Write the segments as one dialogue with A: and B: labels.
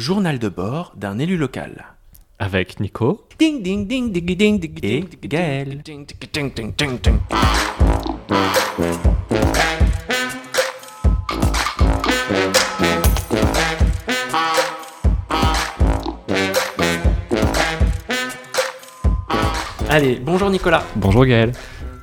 A: Journal de bord d'un élu local.
B: Avec Nico.
A: Ding ding ding ding ding ding et Gaël. Allez, bonjour Nicolas.
B: Bonjour Gaël.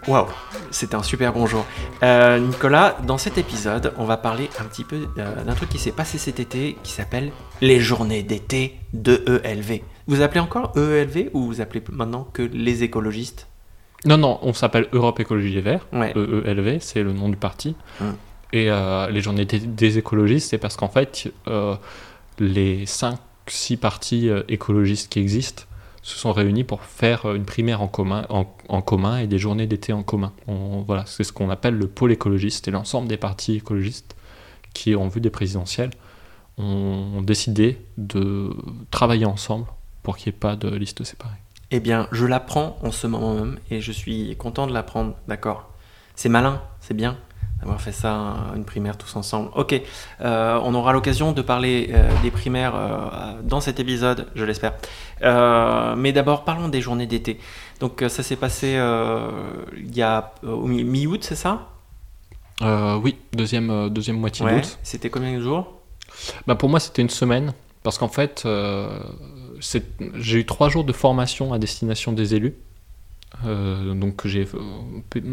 A: Waouh, c'était un super bonjour. Euh, Nicolas, dans cet épisode, on va parler un petit peu euh, d'un truc qui s'est passé cet été qui s'appelle les journées d'été de ELV. Vous appelez encore EELV ou vous appelez maintenant que les écologistes?
B: Non, non, on s'appelle Europe Écologie Les Verts.
A: Ouais.
B: EELV, c'est le nom du parti.
A: Hum.
B: Et euh, les journées des, des écologistes, c'est parce qu'en fait, euh, les 5-6 partis écologistes qui existent se sont réunis pour faire euh, une primaire en commun, en, en commun et des journées d'été en commun. Voilà, c'est ce qu'on appelle le pôle écologiste. Et l'ensemble des partis écologistes qui ont vu des présidentielles ont décidé de travailler ensemble pour qu'il n'y ait pas de liste séparée.
A: Eh bien, je l'apprends en ce moment même et je suis content de l'apprendre, d'accord? C'est malin, c'est bien d'avoir fait ça, une primaire tous ensemble. Ok, euh, on aura l'occasion de parler euh, des primaires euh, dans cet épisode, je l'espère. Mais d'abord, parlons des journées d'été. Donc, ça s'est passé il y a au mi-août, c'est ça?
B: Oui, deuxième, deuxième moitié
A: Ouais.
B: d'août.
A: C'était combien de jours?
B: Bah pour moi, c'était une semaine, parce qu'en fait, j'ai eu trois jours de formation à destination des élus. Euh, donc j'ai,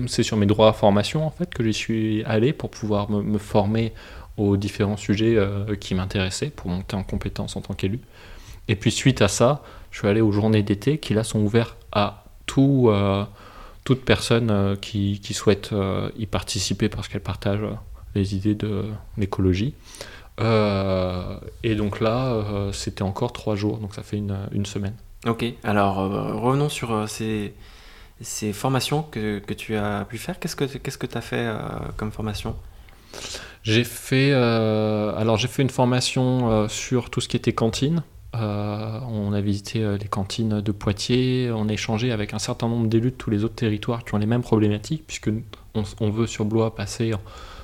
B: c'est sur mes droits à formation en fait que j'y suis allé pour pouvoir me, me former aux différents sujets euh, qui m'intéressaient pour monter en compétence en tant qu'élu. Et puis suite à ça, je suis allé aux journées d'été qui là sont ouvertes à tout, euh, toute personne euh, qui, qui souhaite euh, y participer parce qu'elle partage euh, les idées de l'écologie. Euh, et donc là, euh, c'était encore trois jours, donc ça fait une, une semaine.
A: Ok, alors euh, revenons sur euh, ces, ces formations que, que tu as pu faire. Qu'est-ce que qu'est-ce que tu as fait euh, comme formation?
B: J'ai fait, euh, fait une formation euh, sur tout ce qui était cantine. On a visité les cantines de Poitiers, on a échangé avec un certain nombre d'élus de tous les autres territoires qui ont les mêmes problématiques, puisque on, on veut sur Blois passer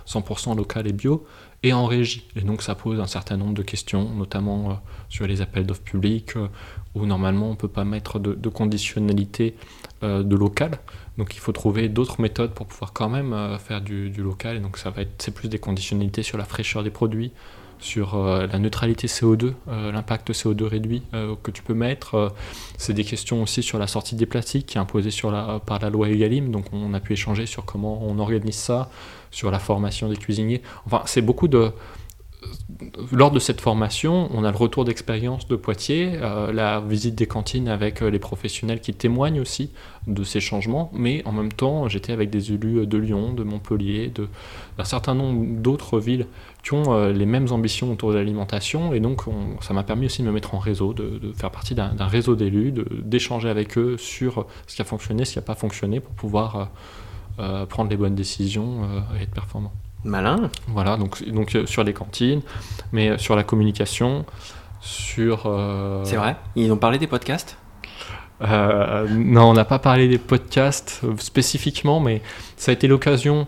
B: 100% local et bio et en régie. Et donc ça pose un certain nombre de questions, notamment euh, sur les appels d'offres publics, euh, où normalement on ne peut pas mettre de, de conditionnalité euh, de local. Donc il faut trouver d'autres méthodes pour pouvoir quand même euh, faire du, du local. Et donc ça va être, c'est plus des conditionnalités sur la fraîcheur des produits, sur euh, la neutralité CO2, euh, l'impact CO2 réduit euh, que tu peux mettre. C'est des questions aussi sur la sortie des plastiques qui est imposée par la loi Egalim. Donc on a pu échanger sur comment on organise ça, sur la formation des cuisiniers. Enfin, c'est beaucoup de lors de cette formation, on a le retour d'expérience de Poitiers, euh, la visite des cantines avec euh, les professionnels qui témoignent aussi de ces changements, mais en même temps, j'étais avec des élus de Lyon, de Montpellier, d'un certain nombre d'autres villes qui ont euh, les mêmes ambitions autour de l'alimentation, et donc on- ça m'a permis aussi de me mettre en réseau, de, faire partie d'un réseau d'élus, d'échanger avec eux sur ce qui a fonctionné, ce qui n'a pas fonctionné, pour pouvoir euh, euh, prendre les bonnes décisions euh, et être performant.
A: Malin.
B: Voilà, donc, donc euh, sur les cantines, mais euh, sur la communication, sur... euh,
A: C'est vrai? Ils ont parlé des podcasts?
B: euh, non, on n'a pas parlé des podcasts spécifiquement, mais ça a été l'occasion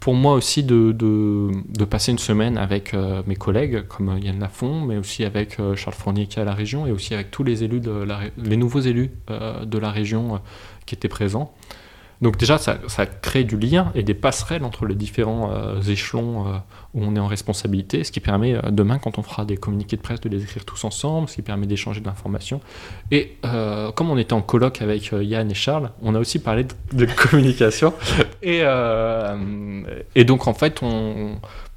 B: pour moi aussi de, de, de passer une semaine avec euh, mes collègues, comme Yann Lafont, mais aussi avec euh, Charles Fournier qui est à la région, et aussi avec tous les élus, de la, ré- les nouveaux élus de la région qui étaient présents. Donc déjà, ça, crée du lien et des passerelles entre les différents euh, échelons euh, où on est en responsabilité, ce qui permet euh, demain, quand on fera des communiqués de presse, de les écrire tous ensemble, ce qui permet d'échanger de l'information. Et comme on était en colloque avec Yann et Charles, on a aussi parlé de, communication. Et, donc en fait,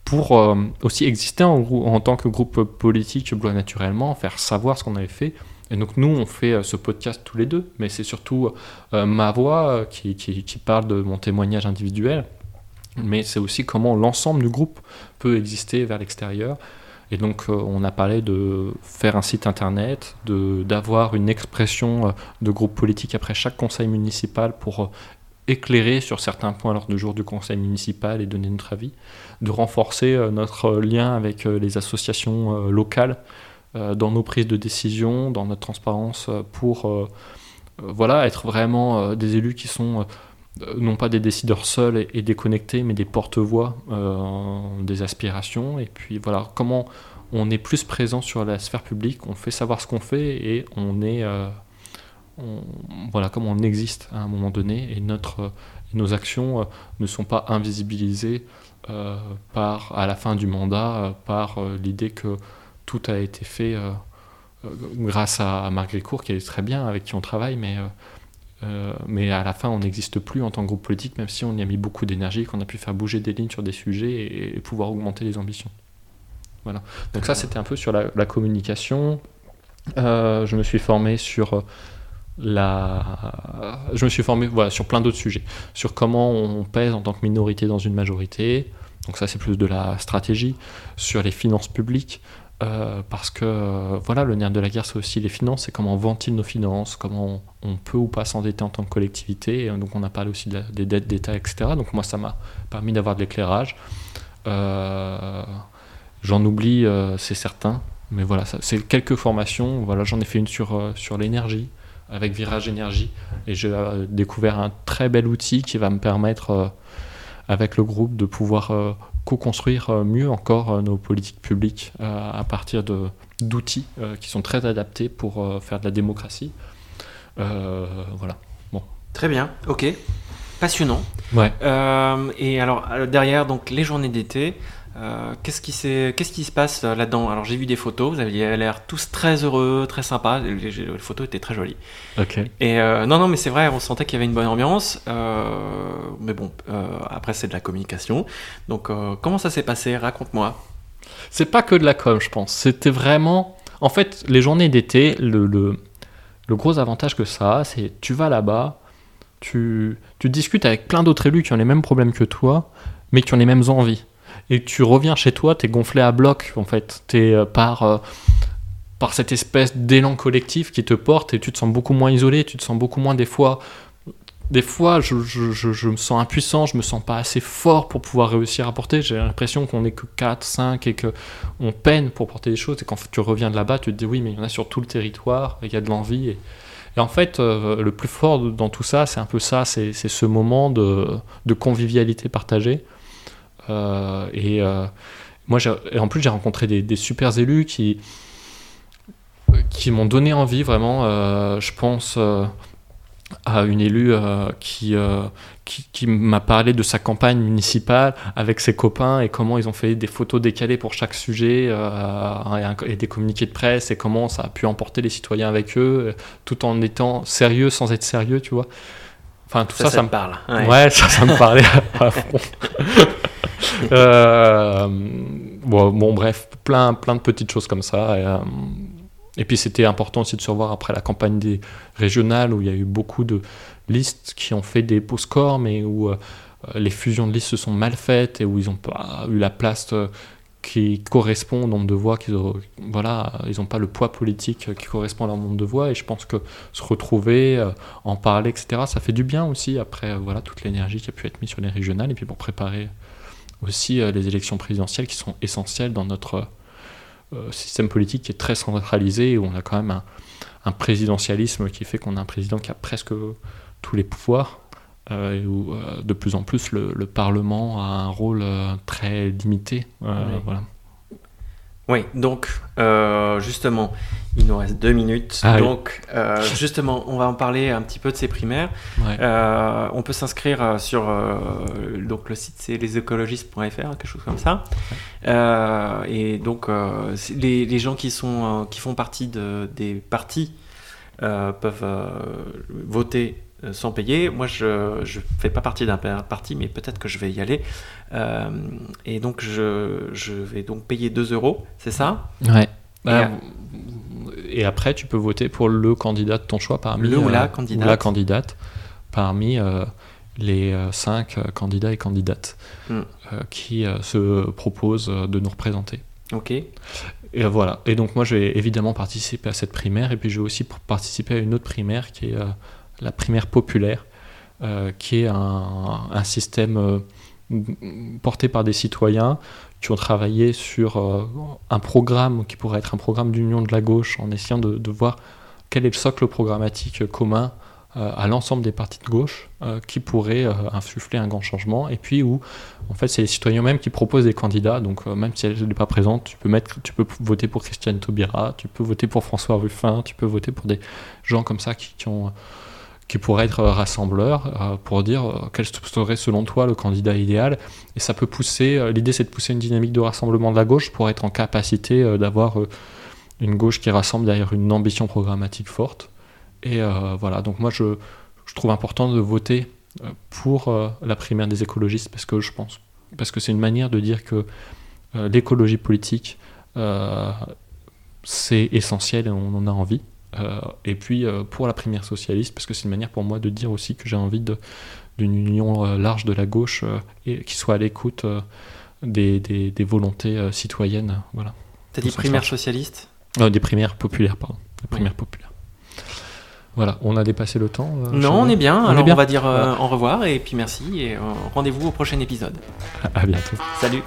B: pour aussi exister en, tant que groupe politique Naturellement, faire savoir ce qu'on avait fait. Et donc nous, on fait euh, ce podcast tous les deux, mais c'est surtout euh, ma voix euh, qui, parle de mon témoignage individuel, mais c'est aussi comment l'ensemble du groupe peut exister vers l'extérieur. Et donc, on a parlé de faire un site internet, d'avoir une expression de groupe politique après chaque conseil municipal pour éclairer sur certains points lors du jour du conseil municipal et donner notre avis, de renforcer notre lien avec les associations locales dans nos prises de décision, dans notre transparence euh, pour euh, euh, voilà, être vraiment euh, des élus qui sont euh, non pas des décideurs seuls et, déconnectés, mais des porte-voix euh, des aspirations. Et puis voilà, comment on est plus présent sur la sphère publique, on fait savoir ce qu'on fait et on est, voilà, comme on existe à un moment donné et notre, nos actions ne sont pas invisibilisées par, à la fin du mandat par l'idée que tout a été fait grâce à, Marguerite Cour, qui est très bien, avec qui on travaille, mais euh, mais à la fin, on n'existe plus en tant que groupe politique, même si on y a mis beaucoup d'énergie, qu'on a pu faire bouger des lignes sur des sujets et, pouvoir augmenter les ambitions. Voilà. Donc ça, c'était un peu sur la, communication. Euh, je me suis formé sur la, je me suis formé voilà, sur plein d'autres sujets, sur comment on pèse en tant que minorité dans une majorité. Donc ça, c'est plus de la stratégie sur les finances publiques, euh, parce que euh, voilà, le nerf de la guerre, c'est aussi les finances, c'est comment on ventile nos finances, comment on, peut ou pas s'endetter en tant que collectivité. donc on a parlé aussi des dettes d'État, etc. Donc moi, ça m'a permis d'avoir de l'éclairage. Euh, j'en oublie, c'est certain, mais voilà, c'est quelques formations. Voilà, j'en ai fait une sur, sur l'énergie, avec Virage Énergie, et j'ai découvert un très bel outil qui va me permettre, avec le groupe, de pouvoir co-construire euh, mieux encore euh, nos politiques publiques euh, à partir d'outils qui sont très adaptés pour faire de la démocratie. voilà. Bon.
A: Très bien, ok. Passionnant.
B: Ouais.
A: et alors, derrière, donc, les journées d'été, euh, qu'est-ce qui, se passe euh, là-dedans? Alors j'ai vu des photos, vous aviez l'air tous très heureux, très sympas, les, les, photos étaient très jolies.
B: Ok.
A: Et euh, non, non, mais c'est vrai, on sentait qu'il y avait une bonne ambiance. mais bon, après c'est de la communication. Donc comment ça s'est passé? Raconte-moi.
B: C'est pas que de la com, je pense. C'était vraiment... En fait, les journées d'été, le, le, le, gros avantage que ça a, c'est tu vas là-bas, tu, discutes avec plein d'autres élus qui ont les mêmes problèmes que toi, mais qui ont les mêmes envies et tu reviens chez toi, tu es gonflé à bloc, en fait. Tu es euh, par, euh, par cette espèce d'élan collectif qui te porte et tu te sens beaucoup moins isolé, tu te sens beaucoup moins des fois. Des fois, je, je, je, me sens impuissant, je me sens pas assez fort pour pouvoir réussir à porter. J'ai l'impression qu'on n'est que 4, 5 et qu'on peine pour porter des choses. Et quand tu reviens de là-bas, tu te dis oui, mais il y en a sur tout le territoire, il y a de l'envie. Et, et, en fait, euh, le plus fort dans tout ça, c'est un peu ça, c'est ce moment de, convivialité partagée. Euh, et euh, moi, en plus, j'ai rencontré des, super élus qui, qui m'ont donné envie vraiment. Je pense à une élue qui, qui, m'a parlé de sa campagne municipale avec ses copains et comment ils ont fait des photos décalées pour chaque sujet et, des communiqués de presse et comment ça a pu emporter les citoyens avec eux tout en étant sérieux sans être sérieux, tu vois.
A: Enfin, tout ça, ça, me parle.
B: Ouais, ça, ça me parlait à fond. Euh, bon, bon, bref, plein, plein de petites choses comme ça. Et, euh, et puis c'était important aussi de se revoir après la campagne des régionales où il y a eu beaucoup de listes qui ont fait des beaux scores, mais où euh, les fusions de listes se sont mal faites et où ils n'ont pas eu la place qui correspond au nombre de voix voilà ils n'ont pas le poids politique qui correspond à leur nombre de voix. Et je pense que se retrouver en parler etc ça fait du bien aussi après voilà toute l'énergie qui a pu être mise sur les régionales. Et puis pour préparer aussi euh, les élections présidentielles qui sont essentielles dans notre euh, système politique qui est très centralisé, où on a quand même un, présidentialisme qui fait qu'on a un président qui a presque tous les pouvoirs, euh, et où de plus en plus le, Parlement a un rôle très limité. voilà.
A: Oui, donc euh, justement, il nous reste deux minutes. Ah donc euh, justement, on va en parler un petit peu de ces primaires. Euh, on peut s'inscrire sur donc le site c'est lesécologistes.fr, quelque chose comme ça. et donc les, les, gens qui sont qui font partie de, des partis peuvent voter euh, sans payer. Moi, je ne fais pas partie d'un parti, mais peut-être que je vais y aller. Euh, et donc, je, je, vais donc payer 2 euros, c'est ça?
B: Ouais. Bah, et, après, tu peux voter pour le candidat de ton choix parmi
A: le ou la candidate,
B: euh, la candidate parmi les 5 candidats et candidates hmm. qui se proposent de nous représenter.
A: Ok.
B: Et voilà. Et donc moi, je vais évidemment participer à cette primaire, et puis je vais aussi participer à une autre primaire qui est la primaire populaire, euh, qui est un, système euh, porté par des citoyens qui ont travaillé sur euh, un programme qui pourrait être un programme d'union de la gauche en essayant de, voir quel est le socle programmatique commun à l'ensemble des partis de gauche qui pourraient insuffler un grand changement. Et puis où, en fait, c'est les citoyens eux-mêmes qui proposent des candidats. Donc même si elle n'est pas présente, tu peux, mettre, tu peux voter pour Christiane Taubira, tu peux voter pour François Ruffin, tu peux voter pour des gens comme ça qui ont qui pourrait être rassembleur euh, pour dire euh, quel serait selon toi le candidat idéal. Et ça peut pousser, euh, l'idée c'est de pousser une dynamique de rassemblement de la gauche pour être en capacité d'avoir une gauche qui rassemble derrière une ambition programmatique forte. Et voilà, donc moi je, je, trouve important de voter pour la primaire des écologistes parce que je pense, parce que c'est une manière de dire que l'écologie politique c'est essentiel et on en a envie. Euh, et puis euh, pour la primaire socialiste, parce que c'est une manière pour moi de dire aussi que j'ai envie d'une union euh, large de la gauche et qui soit à l'écoute des, des, volontés citoyennes. Voilà.
A: T'as dit primaire socialiste?
B: Des primaires populaires, pardon. Des primaires populaires. Voilà, on a dépassé le temps.
A: non, on est bien. Alors on va dire au revoir et puis merci et rendez-vous au prochain épisode.
B: à bientôt.
A: Salut.